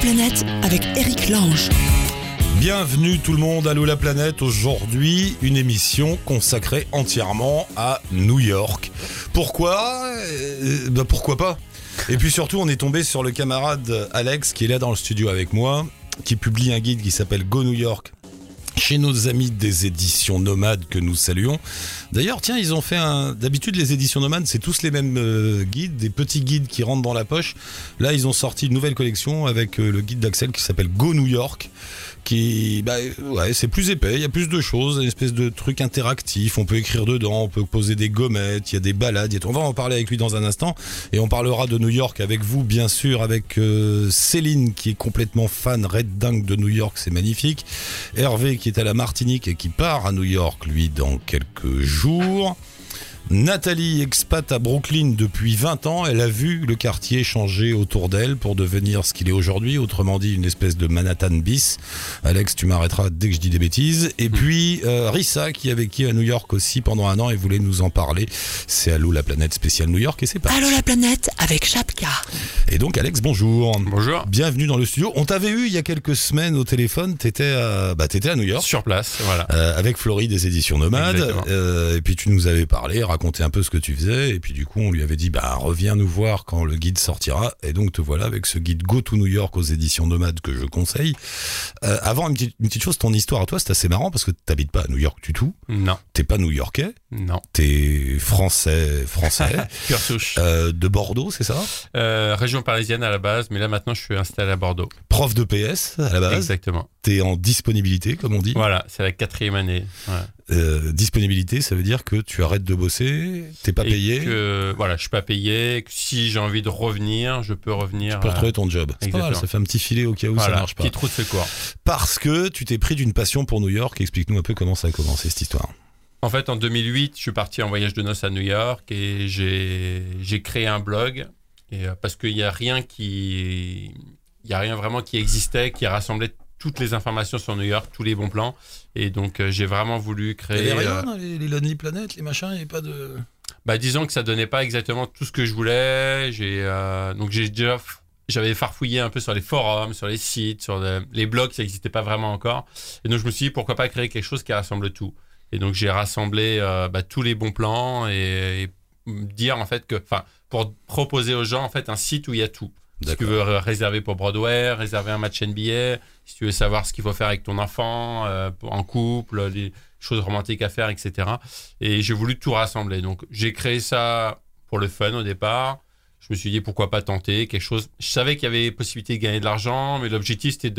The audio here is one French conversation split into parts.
planète avec Eric Lange. Bienvenue tout le monde, Allô la planète. Aujourd'hui, une émission consacrée entièrement à New York. Pourquoi? Euh, bah, Pourquoi pas? Et puis surtout, on est tombé sur le camarade Alex qui est là dans le studio avec moi, qui publie un guide qui s'appelle Go New York chez nos amis des éditions nomades que nous saluons. D'ailleurs, tiens, ils ont fait un. D'habitude, les éditions nomades, c'est tous les mêmes euh, guides, des petits guides qui rentrent dans la poche. Là, ils ont sorti une nouvelle collection avec euh, le guide d'Axel qui s'appelle Go New York. Bah, c'est plus épais, il y a plus de choses, une espèce de truc interactif. On peut écrire dedans, on peut poser des gommettes, il y a des balades. On va en parler avec lui dans un instant. Et on parlera de New York avec vous, bien sûr, avec euh, Céline qui est complètement fan, red dingue de New York, c'est magnifique. Hervé qui est à la Martinique et qui part à New York, lui, dans quelques jours. Nathalie, expat à Brooklyn depuis 20 ans, elle a vu le quartier changer autour d'elle pour devenir ce qu'il est aujourd'hui, autrement dit une espèce de Manhattan bis. Alex, tu m'arrêteras dès que je dis des bêtises. Et puis euh, Rissa qui a vécu à New York aussi pendant un an et voulait nous en parler. C'est Allô la planète spéciale New York et c'est parti. Allô la planète avec Chapka. Et donc Alex, bonjour. Bonjour. Bienvenue dans le studio. On t'avait eu il y a quelques semaines au téléphone, t'étais à, bah, t'étais à New York. Sur place, voilà. Euh, avec Florie des éditions Nomades. Euh, et puis tu nous avais parlé, raconté un peu ce que tu faisais. Et puis du coup, on lui avait dit, bah reviens nous voir quand le guide sortira. Et donc te voilà avec ce guide Go to New York aux éditions Nomades que je conseille. Euh, avant une petite, une petite chose, ton histoire à toi, c'est assez marrant parce que t'habites pas à New York du tout. Non, T'es pas New-Yorkais. non. T'es français, français. Pure souche. euh, de Bordeaux, c'est ça Euh, région parisienne à la base, mais là maintenant je suis installé à Bordeaux. Prof de PS à la base. Exactement. T'es en disponibilité, comme on dit. Voilà, c'est la quatrième année. Euh, disponibilité, ça veut dire que tu arrêtes de bosser, t'es pas Et payé. Que, voilà, je suis pas payé. Que si j'ai envie de revenir, je peux revenir. Tu peux euh, retrouver ton job. C'est pas mal, ça fait un petit filet au cas où voilà, ça marche pas. Petit trou de secours. Parce que tu t'es pris d'une passion pour New York. Explique-nous un peu comment ça a commencé cette histoire. En fait, en 2008, je suis parti en voyage de noces à New York et j'ai créé un blog. Et, euh, parce qu'il n'y a rien qui. Il y a rien vraiment qui existait, qui rassemblait toutes les informations sur New York, tous les bons plans. Et donc, euh, j'ai vraiment voulu Il créer. y avait rien euh, dans les, les Lonely Planet, les machins, il n'y avait pas de. Bah, disons que ça donnait pas exactement tout ce que je voulais. J'ai euh, donc j'ai déjà j'avais farfouillé un peu sur les forums, sur les sites, sur les blogs, ça n'existait pas vraiment encore. Et donc je me suis dit pourquoi pas créer quelque chose qui rassemble tout. Et donc j'ai rassemblé euh, bah, tous les bons plans et, et dire en fait que, enfin, pour proposer aux gens en fait un site où il y a tout. Si tu veux ré- réserver pour Broadway, réserver un match NBA, si tu veux savoir ce qu'il faut faire avec ton enfant, euh, en couple, les choses romantiques à faire, etc. Et j'ai voulu tout rassembler. Donc j'ai créé ça pour le fun au départ. Je me suis dit pourquoi pas tenter quelque chose. Je savais qu'il y avait possibilité de gagner de l'argent, mais l'objectif c'était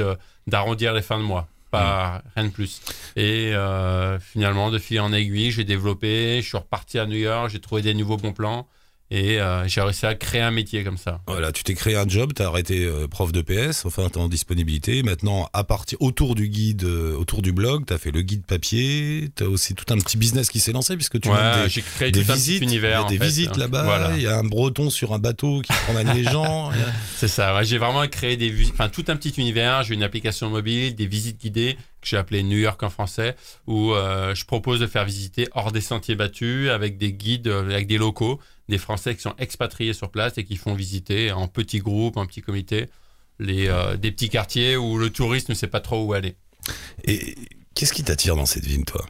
d'arrondir les fins de mois, pas rien de plus. Et euh, finalement, de fil en aiguille, j'ai développé. Je suis reparti à New York, j'ai trouvé des nouveaux bons plans et euh, j'ai réussi à créer un métier comme ça. Voilà, tu t'es créé un job, t'as arrêté euh, prof de PS, enfin t'es en disponibilité. Maintenant, à partir autour du guide, euh, autour du blog, t'as fait le guide papier, t'as aussi tout un petit business qui s'est lancé puisque tu Ouais, mènes des, j'ai créé des tout un visites, petit univers. des fait. visites là-bas, Voilà. il y a un breton sur un bateau qui promène les gens. C'est ça, ouais, j'ai vraiment créé des enfin tout un petit univers, j'ai une application mobile, des visites guidées que j'ai appelé New York en français où euh, je propose de faire visiter hors des sentiers battus avec des guides euh, avec des locaux, des Français qui sont expatriés sur place et qui font visiter en petits groupes, en petits comités les euh, des petits quartiers où le touriste ne sait pas trop où aller. Et qu'est-ce qui t'attire dans cette ville, toi?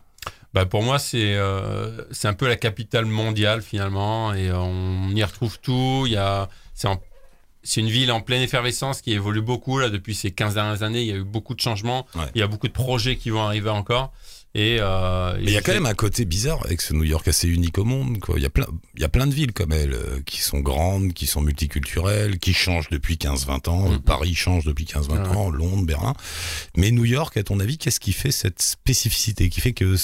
Bah pour moi, c'est euh, un peu la capitale mondiale finalement, et on y retrouve tout. Il y a, c'est en- c'est une ville en pleine effervescence qui évolue beaucoup là depuis ces 15 dernières années. Il y a eu beaucoup de changements. Ouais. Il y a beaucoup de projets qui vont arriver encore. Et euh, Mais il y a quand même un côté bizarre avec ce New York assez unique au monde. Quoi. Il, y a plein, il y a plein de villes comme elle euh, qui sont grandes, qui sont multiculturelles, qui changent depuis 15-20 ans. Mhm. Paris change depuis 15-20 Ouais. ans, Londres, Berlin. Mais New York, à ton avis, qu'est-ce qui fait cette spécificité qui fait que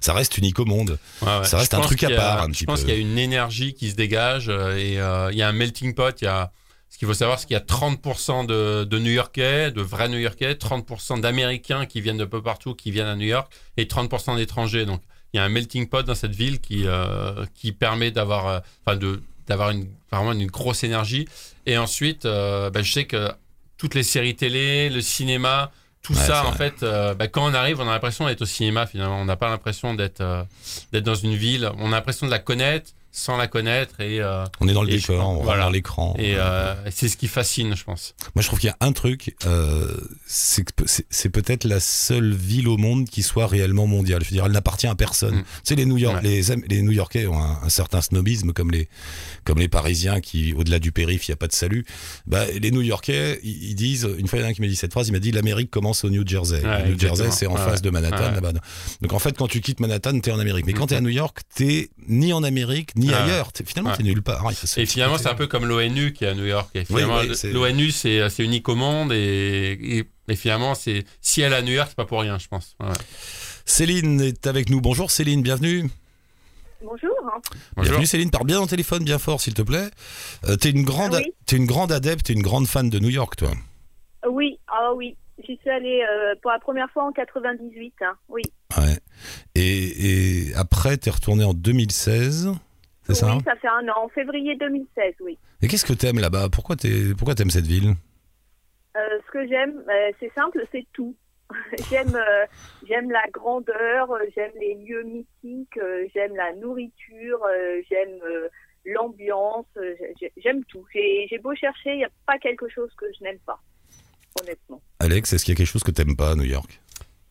ça reste unique au monde? Ouais, ouais. Ça reste Je un pense truc à part, un Je petit pense peu. qu'il y a une énergie qui se dégage euh, et euh, il y a un melting pot. Il y a ce qu'il faut savoir, c'est qu'il y a 30% de, de New-Yorkais, de vrais New-Yorkais, 30% d'Américains qui viennent de peu partout, qui viennent à New York, et 30% d'étrangers. Donc il y a un melting pot dans cette ville qui euh, qui permet d'avoir, euh, enfin de d'avoir une vraiment une grosse énergie. Et ensuite, euh, bah, je sais que toutes les séries télé, le cinéma, tout Ouais, ça, en vrai. fait, euh, bah, quand on arrive, on a l'impression d'être au cinéma finalement. On n'a pas l'impression d'être euh, d'être dans une ville. On a l'impression de la connaître. Sans la connaître et euh, On est dans le Et décor, on voilà. regarde l'écran. et euh, c'est ce qui fascine, je pense. Moi, je trouve qu'il y a un truc, euh, c'est que c'est- c'est peut-être la seule ville au monde qui soit réellement mondiale. Je veux dire, elle n'appartient à personne. Mm. Tu sais, les New, York, Ouais. les, les New Yorkais ont un, un certain snobisme, comme les, comme les Parisiens qui, au-delà du périph', il n'y a pas de salut. Bah, les New Yorkais, ils, ils disent, une fois, il y en a un qui m'a dit cette phrase, il m'a dit l'Amérique commence au New Jersey. Ouais, le New Jersey, c'est en Ouais, face de Manhattan, là-bas. Donc, en fait, quand tu quittes Manhattan, t'es en Amérique. Mais quand Mhm. t'es à New York, t'es ni en Amérique, ni Ouais. ailleurs. T'es- finalement, Ouais. t'es nulle part. Et finalement, c'est un peu comme l'ONU qui est à New York. Et finalement, oui, c'est- l'ONU, c'est au monde. Et, et, et finalement, c'est si elle est à New York, c'est pas pour rien, je pense. Ouais. Céline est avec nous. Bonjour Céline, bienvenue. Bonjour. Bonjour. Bienvenue Céline, parle bien dans le téléphone, bien fort s'il te plaît. Euh, t'es une grande, Ah oui. t'es une grande adepte, t'es une grande fan de New York, toi. Oui, ah oui. J'y suis allée euh, pour la première fois en 98. hein, Oui. Ouais. Et, et après, t'es retourné en 2016, c'est ça hein Oui, ça fait un an. En février 2016, oui. Et qu'est-ce que t'aimes là-bas? Pourquoi t'es, pourquoi t'aimes cette ville? Euh, ce que j'aime, euh, c'est simple, c'est tout. j'aime, euh, j'aime la grandeur, j'aime les lieux mythiques, euh, j'aime la nourriture, euh, j'aime euh, l'ambiance, j'ai- j'aime tout. J'ai, j'ai beau chercher, il n'y a pas quelque chose que je n'aime pas, honnêtement. Alex, est-ce qu'il y a quelque chose que t'aimes pas à New York?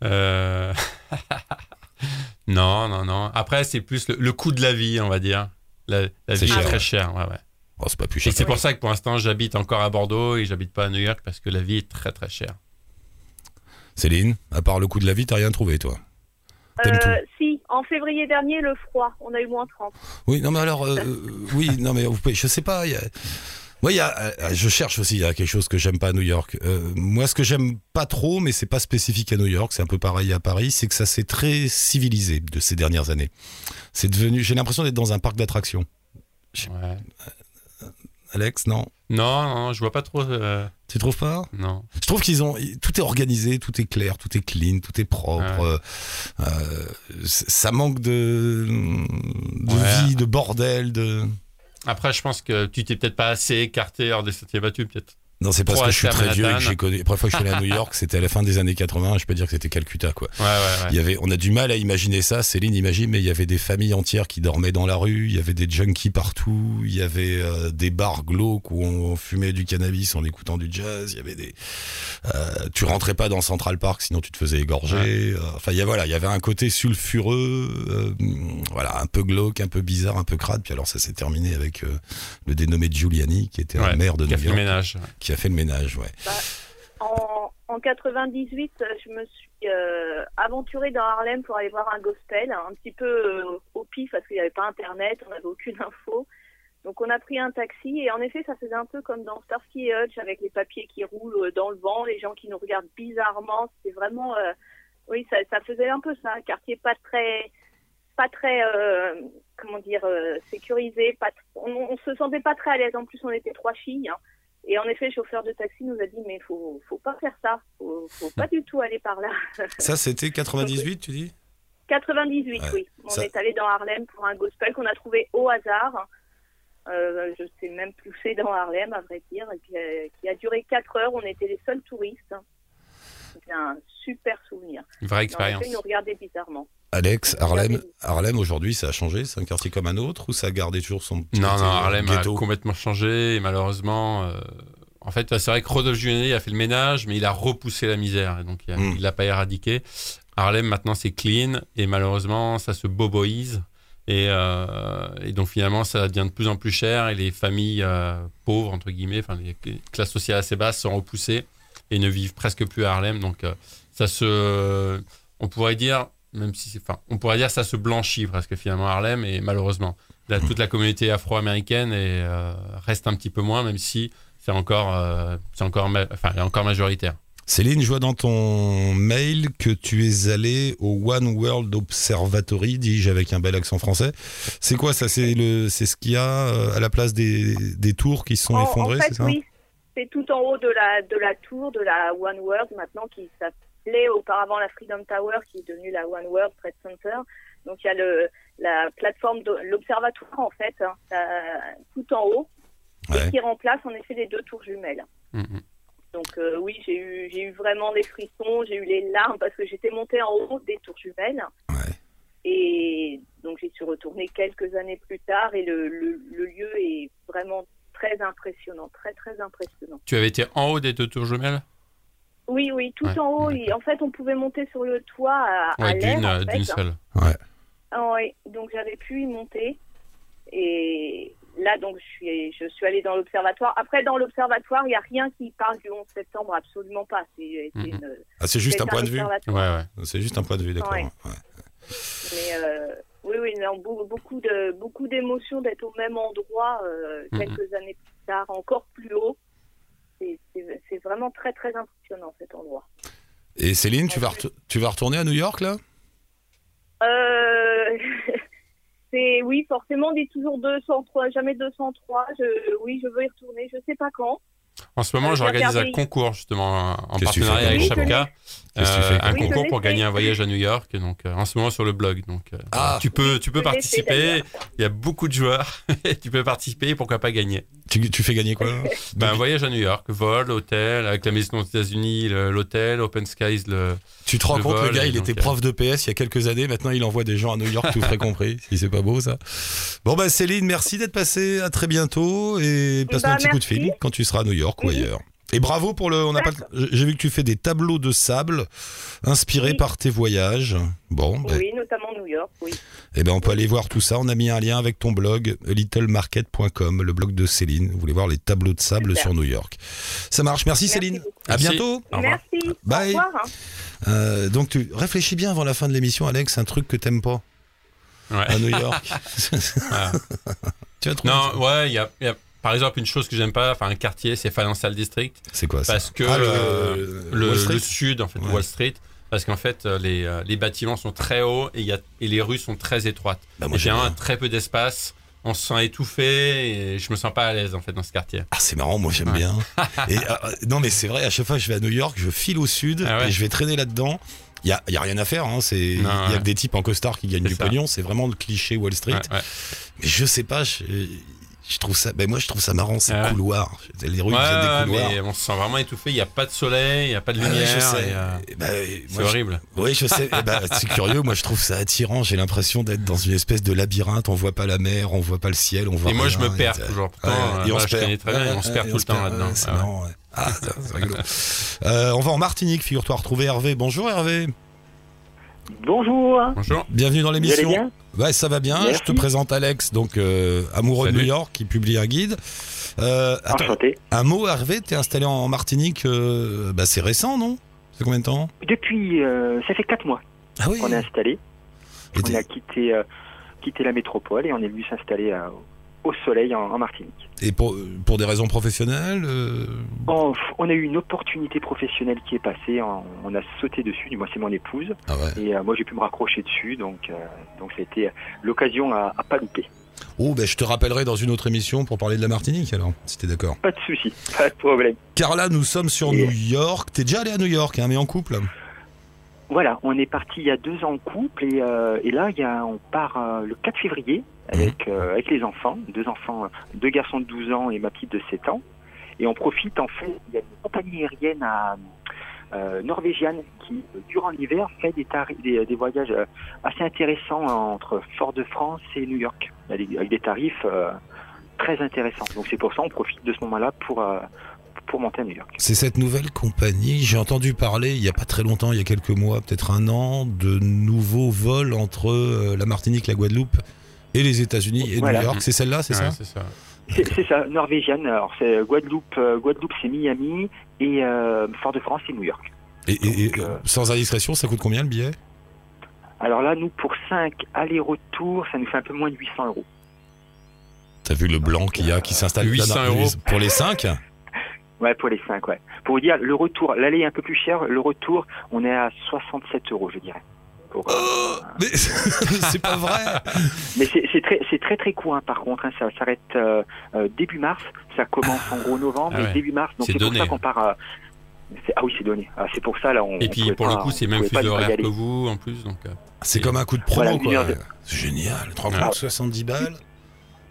Euh, non, non, non. Après, c'est plus le, le coût de la vie, on va dire. La, vie cher, est très ouais. chère. Ouais, ouais. Oh, c'est pas plus Et cher. c'est pour ça que pour l'instant, j'habite encore à Bordeaux et j'habite pas à New York parce que la vie est très très chère. Céline, à part le coût de la vie, t'as rien trouvé, toi? Euh, si, en février dernier, le froid, on a eu moins 30. Oui, non, mais alors, euh, euh, oui, non, mais vous pouvez, je sais pas. il y a- Moi, y a, euh, je cherche aussi. Il y a quelque chose que j'aime pas à New York. Euh, moi, ce que j'aime pas trop, mais c'est pas spécifique à New York, c'est un peu pareil à Paris, c'est que ça s'est très civilisé de ces dernières années. C'est devenu. J'ai l'impression d'être dans un parc d'attractions. Ouais. Alex, non? Non, non, je vois pas trop. euh, Tu trouves pas? non. Je trouve qu'ils ont. Tout est organisé, tout est clair, tout est clean, tout est propre. Ouais. Euh, euh, ça manque de, de Ouais. vie, de bordel, de. Après, je pense que tu t'es peut-être pas assez écarté hors des sentiers battus, peut-être. Non, c'est parce que je suis très vieux et que j'ai connu. La première fois que je suis allé à New York, c'était à la fin des années 80. Je peux dire que c'était Calcutta, quoi. Ouais, ouais, ouais. Il y avait, on a du mal à imaginer ça. Céline imagine, mais il y avait des familles entières qui dormaient dans la rue. Il y avait des junkies partout. Il y avait euh, des bars glauques où on fumait du cannabis en écoutant du jazz. Il y avait des. Euh, tu rentrais pas dans Central Park, sinon tu te faisais égorger. Euh, Enfin, il y a voilà, il y avait un côté sulfureux, euh, voilà, un peu glauque, un peu bizarre, un peu crade. Puis alors ça s'est terminé avec euh, le dénommé Giuliani, qui était un maire de New York, ménage. Qui a fait le ménage. Ouais. En, en 98, euh, je me suis euh, aventurée dans Harlem pour aller voir un gospel, un petit peu euh, au pif parce qu'il n'y avait pas Internet, on n'avait aucune info. Donc on a pris un taxi et en effet ça faisait un peu comme dans Starsky et Hutch avec les papiers qui roulent euh, dans le vent, les gens qui nous regardent bizarrement. C'était vraiment, oui, ça, faisait un peu ça, un quartier pas très, pas très, comment dire, sécurisé. Pas, on, on se sentait pas très à l'aise. En plus on était trois filles. hein. Et en effet, le chauffeur de taxi nous a dit mais faut faut pas faire ça, faut, faut pas du tout aller par là. Ça, c'était 98, tu dis? 98, Ouais, oui. On ça- est allé dans Harlem pour un gospel qu'on a trouvé au hasard. Euh, je sais même plus où c'est dans Harlem, à vrai dire, et qui, a- qui a duré 4 heures. On était les seuls touristes. C'était un super souvenir. Une vraie expérience. ils nous regardaient bizarrement. Alex, Harlem. Harlem aujourd'hui, ça a changé? C'est un quartier comme un autre ou ça a gardé toujours son petit Non, côté, non, euh, Harlem a complètement changé et malheureusement, euh, en fait, c'est vrai que Rodolphe Giuliani a fait le ménage, mais il a repoussé la misère, et donc il a- Mm. il l'a pas éradiqué. Harlem maintenant c'est clean et malheureusement ça se boboise et, euh, et donc finalement ça devient de plus en plus cher et les familles euh, pauvres entre guillemets, enfin les classes sociales assez basses sont repoussées et ne vivent presque plus à Harlem, donc euh, ça se, on pourrait dire même si c'est, enfin, on pourrait dire ça se blanchit presque finalement à Harlem et malheureusement la- toute la communauté afro-américaine et, euh, reste un petit peu moins, même si c'est encore, euh, c'est encore, enfin, encore majoritaire. Céline, je vois dans ton mail que tu es allé au One World Observatory, dis-je avec un bel accent français. C'est quoi ça? C'est le, c'est ce qu'il y a à la place des, des tours qui se sont En- effondrées, en fait, c'est ça? oui, c'est tout en haut de la de la tour de la One World maintenant qui s'appelait auparavant la Freedom Tower qui est devenue la One World Trade Center. Donc il y a le la plateforme de l'observatoire en fait hein, euh, tout en haut Ouais. et qui remplace en effet les deux tours jumelles. Mhm. Donc euh, oui, j'ai eu j'ai eu vraiment des frissons, j'ai eu les larmes parce que j'étais montée en haut des tours jumelles. Ouais. Et donc j'y suis retournée quelques années plus tard et le, le, le lieu est vraiment très impressionnant, très très impressionnant. Tu avais été en haut des deux tours jumelles? Oui, oui, tout Ouais, en haut. et en fait, on pouvait monter sur le toit à, à Ouais, l'air. d'une en euh, fait. d'une seule. Ah ouais, donc j'avais pu y monter. Et là, donc, je suis, je suis allée dans l'observatoire. Après, dans l'observatoire, il n'y a rien qui parle du 11 septembre, absolument pas. C'est c'est une- Ah, c'est juste c'est un point de vue. observatoire. Ouais, ouais. C'est juste un point de vue, d'accord. Ouais. Ouais. Mais euh, oui, oui, non, beau- beaucoup de beaucoup d'émotions d'être au même endroit euh, Mhm. quelques années plus tard, encore plus haut. C'est- vraiment très très impressionnant cet endroit. Et Céline, tu vas, tu vas retourner à New York là? Euh, c'est oui, forcément, on dit toujours 203, jamais 203. Je, oui, je veux y retourner. Je sais pas quand. En ce moment, Euh, j'organise un concours justement en partenariat avec Chapka. Euh, un Oui, concours pour gagner un voyage à New York. Donc, euh, en ce moment sur le blog. Donc, euh, Ah. tu peux, tu peux Je participer. Il y a beaucoup de joueurs. tu peux participer. et Pourquoi pas gagner? Tu, tu fais gagner quoi? Ben, Un voyage à New York, vol, hôtel, avec la maison aux États-Unis, l'hôtel, Open Skies, le. Tu te rends Le compte, le gars, il donc, était prof de PS il y a quelques années. Maintenant, il envoie des gens à New York, tout frais compris. Si c'est pas beau, ça. Bon, bah, Céline, merci d'être passée. À très bientôt. Et passe-nous Bah, un petit coup de fil quand tu seras à New York ou ailleurs. Et bravo pour le. On n'a pas. J'ai vu que tu fais des tableaux de sable inspirés Oui. par tes voyages. Bon, bah, Oui, notamment New York. Oui. eh ben, on peut aller voir tout ça. On a mis un lien avec ton blog, littlemarket.com, le blog de Céline. Vous voulez voir les tableaux de sable Super. sur New York. Ça marche. Merci, Merci Céline. beaucoup. À Merci. bientôt. Merci. Bye. Au revoir. hein. Euh, donc, tu réfléchis bien avant la fin de l'émission, Alex. Un truc que t'aimes pas Ouais. à New York. Ah. tu vas trouver. Non, ouais, il y a, il y a, par exemple une chose que j'aime pas, enfin un quartier, c'est Financial District, C'est quoi ça parce que Ah, le- euh, le, sud, en fait, Ouais. Wall Street, parce qu'en fait euh, les, euh, les bâtiments sont très hauts et, il y a, et les rues sont très étroites. Bah, moi, Et J'ai un très peu d'espace. On se sent étouffé et je me sens pas à l'aise en fait dans ce quartier. Ah, c'est marrant, moi j'aime Ouais. bien. Et, euh, non, mais c'est vrai, à chaque fois que je vais à New York, je file au sud Ah ouais. et je vais traîner là-dedans. Il y a, y a rien à faire, hein, c'est il y a ouais. que des types en costard qui gagnent C'est du ça. pognon, c'est vraiment le cliché Wall Street. Ouais, ouais. Mais je sais pas, je, je trouve ça ben moi je trouve ça marrant ces ouais. couloirs. Les rues, Ouais, des couloirs. mais on se sent vraiment étouffé. Il n'y a pas de soleil, il n'y a pas de Ah lumière. euh, Eh ben, c'est je- horrible. Oui, je sais. Eh ben, c'est curieux. Moi, je trouve ça attirant. J'ai l'impression d'être dans une espèce de labyrinthe. On voit pas la mer, on voit pas le ciel, on voit. Et moi, je me perds Et- toujours. Ouais, Pourtant, et euh, on voilà, se perd. très bien, on se perd tout le temps là-dedans. Ouais, C'est ouais. marrant. ouais. Ah, c'est rigolo. Euh, on va en Martinique, figure-toi, retrouver Hervé. Bonjour Hervé. Bonjour, Bonjour. Bienvenue dans l'émission. bien Ouais, ça va bien. Merci. Je te présente Alex, donc euh, amoureux de. New York, qui publie un guide. Euh, attends, Enchanté. un mot, Hervé. T'es installé en Martinique. euh, bah, c'est récent, non? C'est combien de temps? Depuis, euh, ça fait 4 mois Ah oui. qu'on est installé. Et On a quitté, euh, quitté la métropole et on est venu s'installer euh, au soleil en, en Martinique. Et pour, pour des raisons professionnelles euh, On, on a eu une opportunité professionnelle qui est passée, on, on a sauté dessus, du moins c'est mon épouse, Ah ouais. et euh, moi j'ai pu me raccrocher dessus, donc, euh, donc ça a été l'occasion à, à pas louper. Oh, ben je te rappellerai dans une autre émission pour parler de la Martinique, alors, si t'es d'accord. Pas de souci, pas de problème. Car là, nous sommes sur Et- New York. T'es déjà allé à New York, hein, mais en couple Voilà, on est parti il y a deux ans en couple et, euh, et là il y a, on part euh, le 4 février avec, euh, avec les enfants, deux enfants, deux garçons de 12 ans et ma petite de 7 ans. Et on profite en fait, il y a une compagnie aérienne à, norvégienne qui, durant l'hiver, fait des, des, des voyages assez intéressants entre Fort-de-France et New York, avec des, tarifs très intéressants. Donc c'est pour ça on profite de ce moment-là pour, pour monter à New York. C'est cette nouvelle compagnie. J'ai entendu parler il y a pas très longtemps, il y a quelques mois, peut-être un an, de nouveaux vols entre euh, la Martinique, la Guadeloupe et les États-Unis et Voilà. New York. C'est celle-là, c'est Ouais, ça c'est ça. C'est ça, norvégienne. Alors c'est Guadeloupe, euh, Guadeloupe c'est Miami et euh, Fort-de-France c'est New York. Et, et- et, Donc, euh, sans indiscrétion, ça coûte combien le billet? Alors là, nous pour 5 allers-retours, ça nous fait un peu moins de 800 euros. T'as vu le blanc qu'il y a qui s'installe 800 là- euros. pour les 5 Ouais, pour les 5, ouais. Pour vous dire, le retour, l'aller est un peu plus cher, le retour, on est à 67 euros, je dirais. Pour, euh, Mais c'est pas vrai Mais c'est c'est très, c'est très très court, hein, par contre. hein, ça s'arrête euh, euh, début mars. Ça commence en gros novembre, Ah mais ouais. début mars. Donc C'est pour ça qu'on part. Ah oui, c'est donné. Ah, c'est pour ça là. On, Et puis pour le coup, c'est même d'horaire aller. que vous en plus. Donc, euh, C'est Et- comme un coup de promo, Voilà, quoi. de- C'est génial. Tu te rends Ah. compte, 70 balles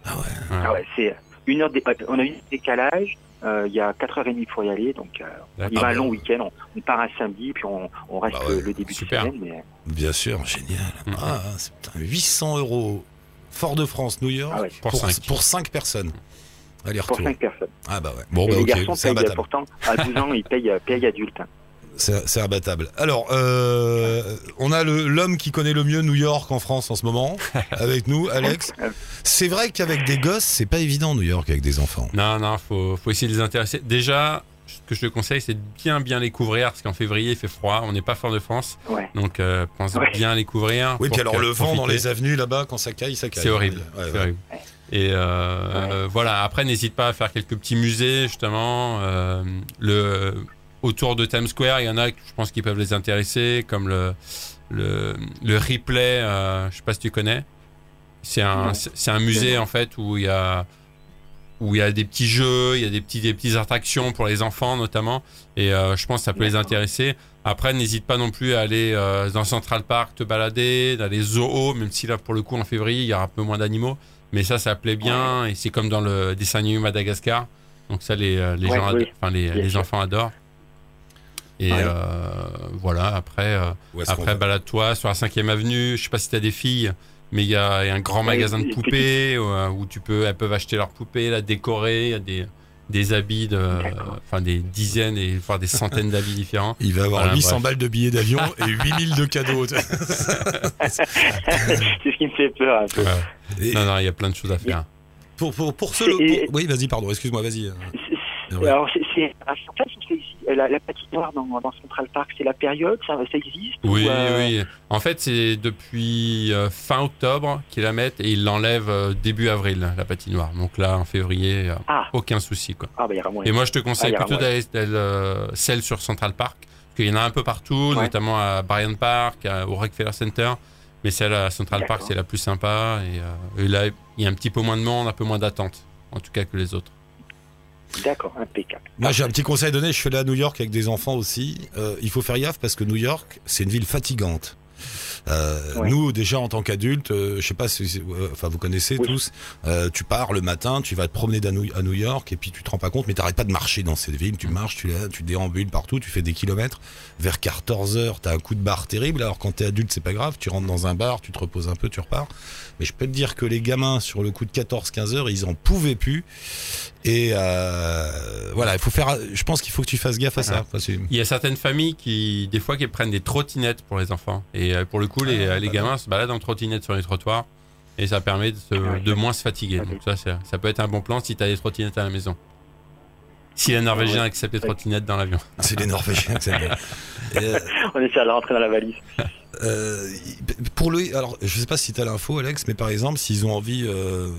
Ah ouais. ouais. Ah ouais, c'est une heure. dé- On a eu un décalage. Euh, Il y a 4h30 pour y aller, donc euh, on y va un long week-end. On, on part un samedi, puis on, on reste Bah ouais, le, début super. de semaine. Mais, Bien sûr, génial. Mhm. Ah, c'est putain, 800 euros. Fort-de-France, New York, Ah ouais. Pour cinq. pour 5 personnes. pour Aller-retour. 5 personnes. Ah bah ouais. Bon, Et bah les ok, garçons c'est payent pourtant, à 12 ans, ils payent, euh, payent adulte. C'est imbattable. Alors, euh, on a l'homme qui connaît le mieux New York en France en ce moment, avec nous, Alex. C'est vrai qu'avec des gosses, c'est pas évident New York avec des enfants. Non, non, faut, faut essayer de les intéresser. Déjà, ce que je te conseille, c'est de bien, bien les couvrir, parce qu'en février, il fait froid, on n'est pas fort de France, Ouais. donc euh, pense Ouais. bien à les couvrir. Oui, puis alors le vent dans les avenues là-bas, quand ça caille, ça caille. C'est horrible. Ouais, c'est ouais. horrible. Et euh, euh, voilà, après, n'hésite pas à faire quelques petits musées, justement. euh, le, autour de Times Square, il y en a, je pense, qui peuvent les intéresser, comme le, le, le replay, euh, je sais pas si tu connais. C'est un, c'est un musée, en fait, où il y a où il y a des petits jeux, il y a des petits des petites attractions pour les enfants notamment, et euh, je pense que ça peut les intéresser. Après, n'hésite pas non plus à aller euh, dans Central Park te balader, dans les zoos, même si là pour le coup en février il y aura un peu moins d'animaux, mais ça ça plaît bien et c'est comme dans le dessin animé Madagascar, donc ça les euh, les Ouais, gens, oui. les, les enfants adorent. Et Ouais. euh, voilà, après euh, après balade-toi sur la 5ème avenue, je sais pas si t'as des filles. Mais il y, a il y a un grand magasin de poupées euh, où tu peux, elles peuvent acheter leurs poupées, la décorer. Il y a des, des habits, de, enfin des dizaines et voire des centaines d'habits différents. Il va avoir Voilà, 800 bref. balles de billets d'avion et 8000 de cadeaux. c'est ce qui me fait peur un peu. Et Non, non, il y a plein de choses à faire. pour, pour, pour ce... Et- pour- Oui, vas-y, pardon, excuse-moi, vas-y. Ouais. Alors, c'est, c'est ici, la, la patinoire dans, dans Central Park, c'est la période, ça, ça existe Oui, ou, euh, oui. En fait, c'est depuis euh, fin octobre qu'ils la mettent et ils l'enlèvent euh, début avril, la patinoire. Donc là, en février, euh, Ah, aucun souci. Quoi. ah bah, y. Et moi, je te conseille Ah, plutôt d'aller euh, celle sur Central Park, parce qu'il y en a un peu partout, Ouais. notamment à Bryant Park, à- au Rockefeller Center. Mais celle à Central Park, c'est la plus sympa. Et, euh, et là, il y a un petit peu moins de monde, un peu moins d'attente, en tout cas que les autres. D'accord, impeccable. Moi, j'ai un petit conseil à donner. Je suis allé à New York avec des enfants aussi. Euh, il faut faire gaffe parce que New York, c'est une ville fatigante. Euh, Ouais. Nous, déjà en tant qu'adultes, euh, je sais pas si, euh, enfin vous connaissez Oui. tous. euh, tu pars le matin, tu vas te promener à New, à New York et puis tu te rends pas compte, mais t'arrêtes pas de marcher dans cette ville. Tu marches, tu, tu déambules partout, tu fais des kilomètres. Vers 14 heures, t'as un coup de barre terrible. Alors quand t'es adulte, c'est pas grave. Tu rentres dans un bar, tu te reposes un peu, tu repars. Mais je peux te dire que les gamins sur le coup de 14-15 heures, ils en pouvaient plus. Et euh, voilà, il faut faire. Je pense qu'il faut que tu fasses gaffe à ça. Ouais. Parce que- Il y a certaines familles qui, des fois, qui prennent des trottinettes pour les enfants. Et euh, pour le coup, les, Ah, les bah gamins se baladent en trottinette sur les trottoirs. Et ça permet de, se- ouais. de moins se fatiguer. Ok. Donc ça, ça peut être un bon plan si tu as des trottinettes à la maison. Si les Norvégiens Ouais. acceptent les trottinettes dans l'avion. C'est les Norvégiens. Et, euh, On essaie de la rentrer dans la valise. Euh, pour le, alors je sais pas si tu as l'info Alex, mais par exemple s'ils ont envie, euh,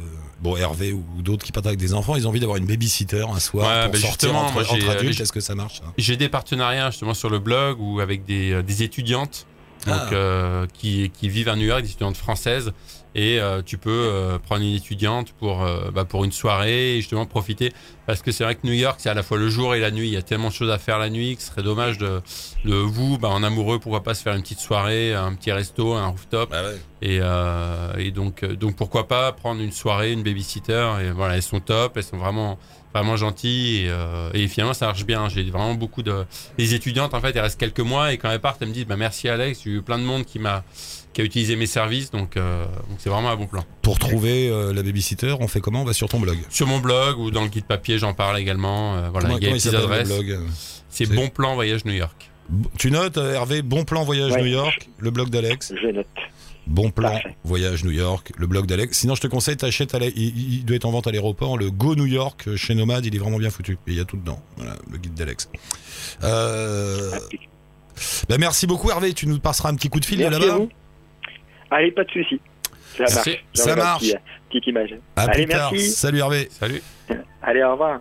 bon Hervé ou, ou d'autres qui partent avec des enfants, ils ont envie d'avoir une babysitter un soir Ouais, pour bah, sortir entre, moi, entre adultes, est-ce que ça marche ça J'ai des partenariats justement sur le blog ou avec des, des étudiantes donc, Ah. euh, qui, qui vivent à New York, des étudiantes françaises. Et euh, tu peux euh, prendre une étudiante pour, euh, bah, pour une soirée et justement profiter. Parce que c'est vrai que New York, c'est à la fois le jour et la nuit. Il y a tellement de choses à faire la nuit que ce serait dommage de, de vous, bah, en amoureux, pourquoi pas se faire une petite soirée, un petit resto, un rooftop. Bah ouais. Et, et donc, donc pourquoi pas prendre une soirée, une babysitter. Et voilà, elles sont top, elles sont vraiment, vraiment gentilles. Et, et finalement, ça marche bien. J'ai vraiment beaucoup de. Les étudiantes, en fait, elles restent quelques mois et quand elles partent, elles me disent bah, Merci Alex, j'ai eu plein de monde qui m'a qui a utilisé mes services. Donc, euh, donc c'est vraiment un bon plan. Pour trouver euh, la babysitter, on fait comment? On va sur ton blog. Sur mon blog ou dans le guide papier, j'en parle également. Euh, voilà, comment il y a comment des petites s'appelle le adresses. blog? C'est Bon Plan Voyage New York. Tu notes euh, Hervé, bon plan voyage Ouais. New York, le blog d'Alex? Je note. Bon plan Parfait. voyage New York, le blog d'Alex. Sinon, je te conseille, t'achètes, la- il, il doit être en vente à l'aéroport, le Go New York euh, chez Nomad, il est vraiment bien foutu. Et il y a tout dedans. Voilà, le guide d'Alex. Euh, bah, merci beaucoup Hervé, tu nous passeras un petit coup de fil de Merci à là-bas. Allez, pas de souci. Ça marche. Ça marche. petit- Petite image. À Allez, plus tard. merci. Salut Hervé. Salut. Allez, au revoir.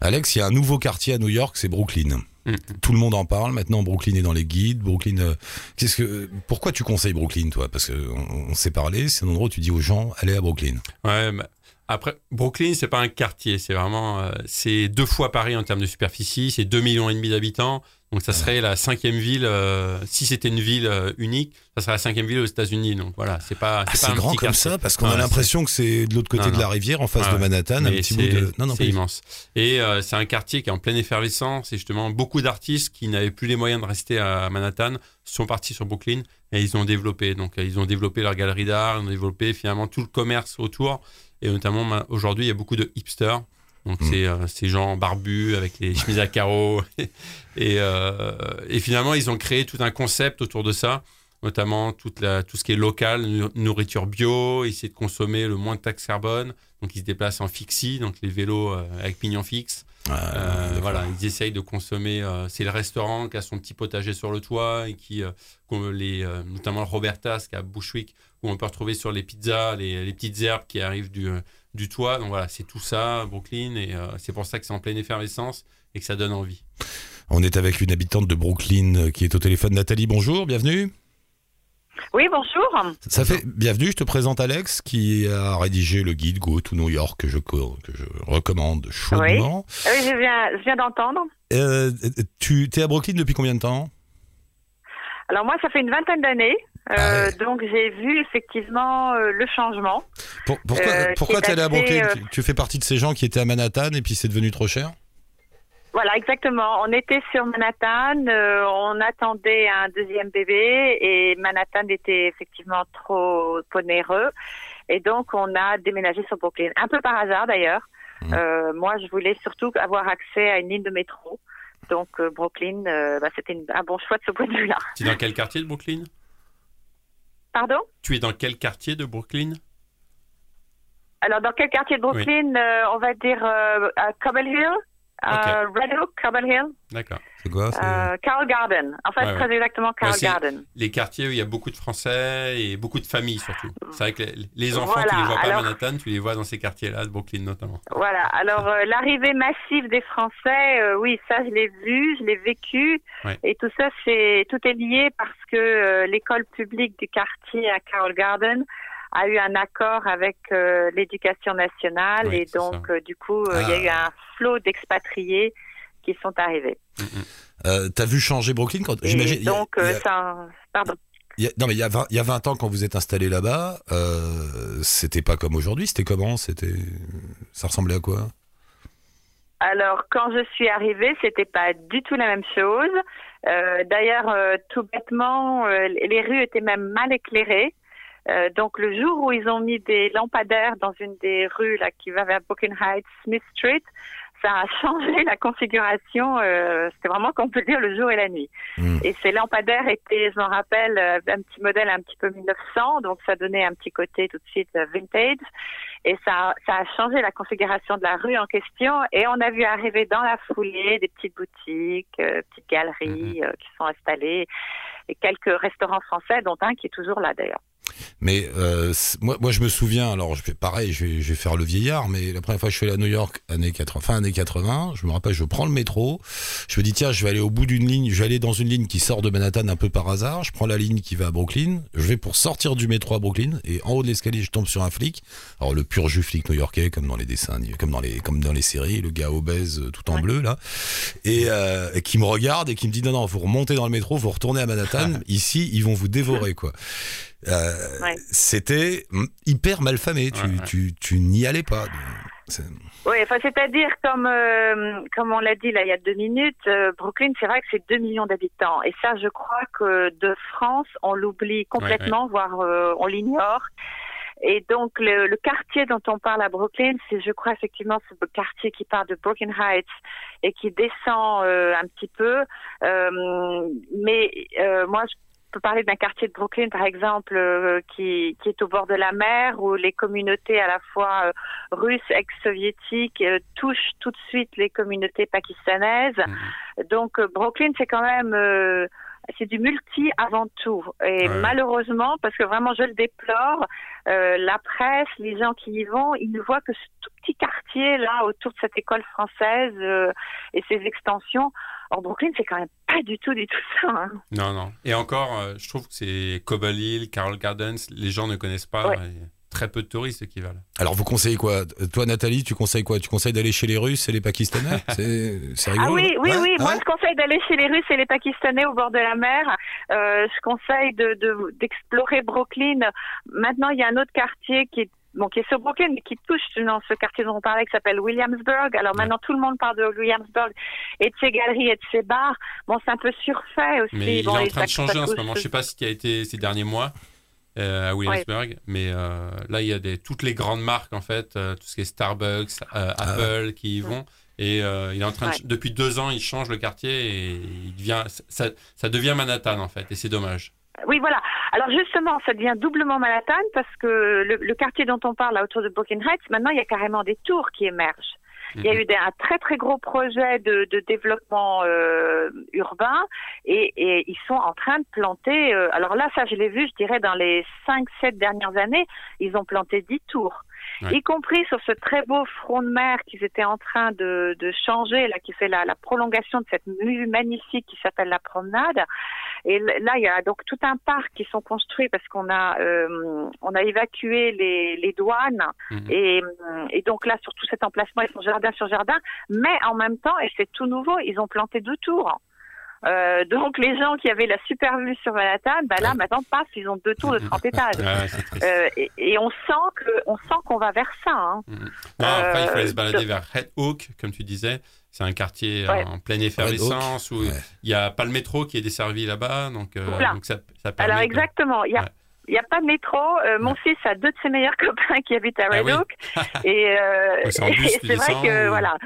Alex, il y a un nouveau quartier à New York, c'est Brooklyn. Mm. Tout le monde en parle. Maintenant, Brooklyn est dans les guides. Brooklyn, euh, qu'est-ce que, pourquoi tu conseilles Brooklyn, toi? Parce que on, on s'est parlé. C'est un endroit où tu dis aux gens, allez à Brooklyn. Ouais, bah, Après, Brooklyn, c'est pas un quartier, c'est vraiment, euh, c'est deux fois Paris en termes de superficie, c'est 2 millions et demi d'habitants, donc ça serait la cinquième ville, euh, si c'était une ville euh, unique, ça serait la cinquième ville aux États-Unis. Donc voilà, c'est pas, Ah, c'est un grand comme ça parce qu'on a Ouais, l'impression que c'est de l'autre côté Non, de la rivière, en face de Manhattan, un petit bout de. Non, non, c'est immense. Et euh, c'est un quartier qui est en pleine effervescence. Et justement, beaucoup d'artistes qui n'avaient plus les moyens de rester à Manhattan sont partis sur Brooklyn et ils ont développé. Donc, ils ont développé leur galerie d'art, ils ont développé finalement tout le commerce autour. Et notamment, aujourd'hui, il y a beaucoup de hipsters. Donc, Mm. c'est euh, ces gens barbus avec les chemises à carreaux. et, euh, et finalement, ils ont créé tout un concept autour de ça notamment toute la, tout ce qui est local, nourriture bio, essayer de consommer le moins de taxes carbone. Donc ils se déplacent en fixie, donc les vélos euh, avec pignon fixe. Ah, voilà, ils essayent de consommer. c'est le restaurant qui a son petit potager sur le toit et qui, les, notamment le Roberta's qui à Bushwick, où on peut retrouver sur les pizzas les, les petites herbes qui arrivent du, du toit. Donc voilà, c'est tout ça, Brooklyn, et euh, c'est pour ça que c'est en pleine effervescence et que ça donne envie. On est avec une habitante de Brooklyn euh, qui est au téléphone. Nathalie, bonjour, bienvenue. Oui, bonjour. Ça fait bienvenue, je te présente Alex qui a rédigé le guide Go to New York que je, que je recommande chaudement. Oui, je viens, je viens d'entendre. Euh, tu es à Brooklyn depuis combien de temps? Alors moi, ça fait une vingtaine d'années. Euh, Ah ouais. Donc j'ai vu effectivement euh, le changement. Pour- Pourquoi, Euh, tu est es allé à Brooklyn euh, tu, tu fais partie de ces gens qui étaient à Manhattan et puis c'est devenu trop cher Voilà, exactement. On était sur Manhattan, euh, on attendait un deuxième bébé et Manhattan était effectivement trop onéreux. Et donc on a déménagé sur Brooklyn, un peu par hasard d'ailleurs. Euh, moi, je voulais surtout avoir accès à une ligne de métro. Donc euh, Brooklyn, euh, bah, c'était un bon choix de ce point de vue-là. Tu es dans quel quartier de Brooklyn? Pardon? Tu es dans quel quartier de Brooklyn? Alors, dans quel quartier de Brooklyn euh, On va dire euh, à Cobble Hill, euh, Red Hook, Cobble Hill, D'accord. C'est quoi euh, Carroll Garden. En fait, Ouais, très exactement c'est- Garden. Les quartiers où il y a beaucoup de Français et beaucoup de familles surtout. C'est vrai que les, les enfants, Voilà, tu les vois pas alors- à Manhattan, tu les vois dans ces quartiers-là, de Brooklyn notamment. Voilà. Alors, euh, l'arrivée massive des Français, euh, oui, ça, je l'ai vu, je l'ai vécu. Ouais. Et tout ça, c'est tout est lié parce que euh, l'école publique du quartier à Carroll Garden a eu un accord avec euh, l'éducation nationale Oui, et donc, euh, du coup, euh, il y a Ah. eu un flot d'expatriés qui sont arrivés. Mm, mm. Euh, T'as vu changer Brooklyn quand j'imagine il y a- donc, il y a- ça, pardon. il y a- non mais il y a 20, il y a 20 ans quand vous êtes installé là-bas, c'était pas comme aujourd'hui, c'était comment? C'était ça ressemblait à quoi? Alors, quand je suis arrivée, c'était pas du tout la même chose. Euh, D'ailleurs, euh, tout bêtement, euh, les rues étaient même mal éclairées. Euh, donc, le jour où ils ont mis des lampadaires dans une des rues là qui va vers Brooklyn Heights, Smith Street, ça a changé la configuration. Euh, C'était vraiment, qu'on peut dire, le jour et la nuit. Hmm. Et ces lampadaires étaient, je m'en rappelle, euh, un petit modèle un petit peu 1900, donc ça donnait un petit côté tout de suite euh, vintage. Et ça, ça a changé la configuration de la rue en question. Et on a vu arriver dans la foulée des petites boutiques, euh, petites galeries euh, qui sont installées, et quelques restaurants français, dont un qui est toujours là d'ailleurs. Mais euh, moi, moi, je me souviens, alors je fais pareil, je vais, je vais faire le vieillard, mais la première fois que je suis allé à New York, années 80, fin années 80, je me rappelle, je prends le métro, je me dis, tiens, je vais aller au bout d'une ligne, je vais aller dans une ligne qui sort de Manhattan un peu par hasard, je prends la ligne qui va à Brooklyn, je vais pour sortir du métro à Brooklyn, et en haut de l'escalier, je tombe sur un flic, alors le pur jus flic new-yorkais, comme dans les dessins, comme dans les, comme dans les séries, le gars obèse euh, tout en Ouais. bleu, là, et, euh, et qui me regarde et qui me dit, non, non, vous remontez dans le métro, vous retournez à Manhattan, ici, ils vont vous dévorer, quoi. Euh, Ouais. C'était hyper malfamé. Tu, Ouais, ouais. tu, tu n'y allais pas. Oui, enfin, c'est-à-dire, comme, euh, comme on l'a dit là il y a deux minutes, euh, Brooklyn, c'est vrai que c'est 2 millions d'habitants. Et ça, je crois que de France, on l'oublie complètement, voire euh, on l'ignore. Et donc, le, le quartier dont on parle à Brooklyn, c'est, je crois, effectivement, ce quartier qui part de Brooklyn Heights et qui descend euh, un petit peu. Euh, mais euh, moi, je peux parler d'un quartier de Brooklyn, par exemple, euh, qui, qui est au bord de la mer, où les communautés à la fois euh, russes, ex-soviétiques, euh, touchent tout de suite les communautés pakistanaises. Mhm. Donc, euh, Brooklyn, c'est quand même... c'est du multi avant tout. Et Ouais. malheureusement, parce que vraiment je le déplore, euh, la presse, les gens qui y vont, ils ne voient que ce tout petit quartier là autour de cette école française euh, et ses extensions. Or Brooklyn, c'est quand même pas du tout du tout ça. hein. Non, non. Et encore, euh, je trouve que c'est Cobble Hill, Carroll Gardens, les gens ne connaissent pas. Ouais. et très peu de touristes qui veulent. Alors vous conseillez quoi? Toi Nathalie, tu conseilles quoi? Tu conseilles d'aller chez les Russes et les Pakistanais? C'est c'est rigolo. Ah oui, oui, Ouais, oui. ah Moi, je conseille d'aller chez les Russes et les Pakistanais au bord de la mer. Euh, je conseille de de- d'explorer Brooklyn. Maintenant, il y a un autre quartier qui est Bon, qui est sur Brooklyn, mais qui touche dans ce quartier dont on parlait, qui s'appelle Williamsburg. Alors maintenant, tout le monde parle de Williamsburg et de ses galeries et de ses bars. Bon, c'est un peu surfait aussi. Mais il bon, est en train de changer en ce moment. Je sais pas ce qui a été ces derniers mois euh, à Williamsburg, mais euh, là il y a des, toutes les grandes marques en fait, euh, tout ce qui est Starbucks, euh, Apple qui y vont. Et euh, il est en train de, depuis deux ans, il change le quartier et il devient, ça, ça devient Manhattan en fait, et c'est dommage. Oui, voilà. Alors justement, ça devient doublement Manhattan parce que le, le quartier dont on parle là autour de Brooklyn Heights, maintenant il y a carrément des tours qui émergent. Il y a eu un très très gros projet de, développement euh, urbain et, ils sont en train de planter. euh, alors là, ça je l'ai vu, je dirais dans les 5-7 dernières années, ils ont planté 10 tours. Ouais. Y compris sur ce très beau front de mer qu'ils étaient en train de, de changer, là, qui fait la, la prolongation de cette mue magnifique qui s'appelle la promenade. Et là, il y a donc tout un parc qui sont construits parce qu'on a euh, on a évacué les, les douanes Mhm. et, euh, et donc là sur tout cet emplacement ils sont jardin sur jardin, mais en même temps et c'est tout nouveau, ils ont planté deux tours. Euh, donc les gens qui avaient la super vue sur Manhattan, bah là Ouais. maintenant passent, ils ont deux tours de 30 étages. Ouais, triste. Euh, et, et on sent que on sent qu'on va vers ça. Hein. Mhm. Non, après, il faut euh, aller se balader de- vers Red Oak, comme tu disais. C'est un quartier Ouais. en pleine effervescence où Ouais. il n'y a pas le métro qui est desservi là-bas. Donc, euh, Voilà. donc ça, ça permet Alors exactement, il y a Ouais. il y a pas de métro. Euh, mon fils a deux de ses meilleurs copains qui habitent à Ah Red oui. Oak et, euh, Ouais, c'est vrai que ou- voilà.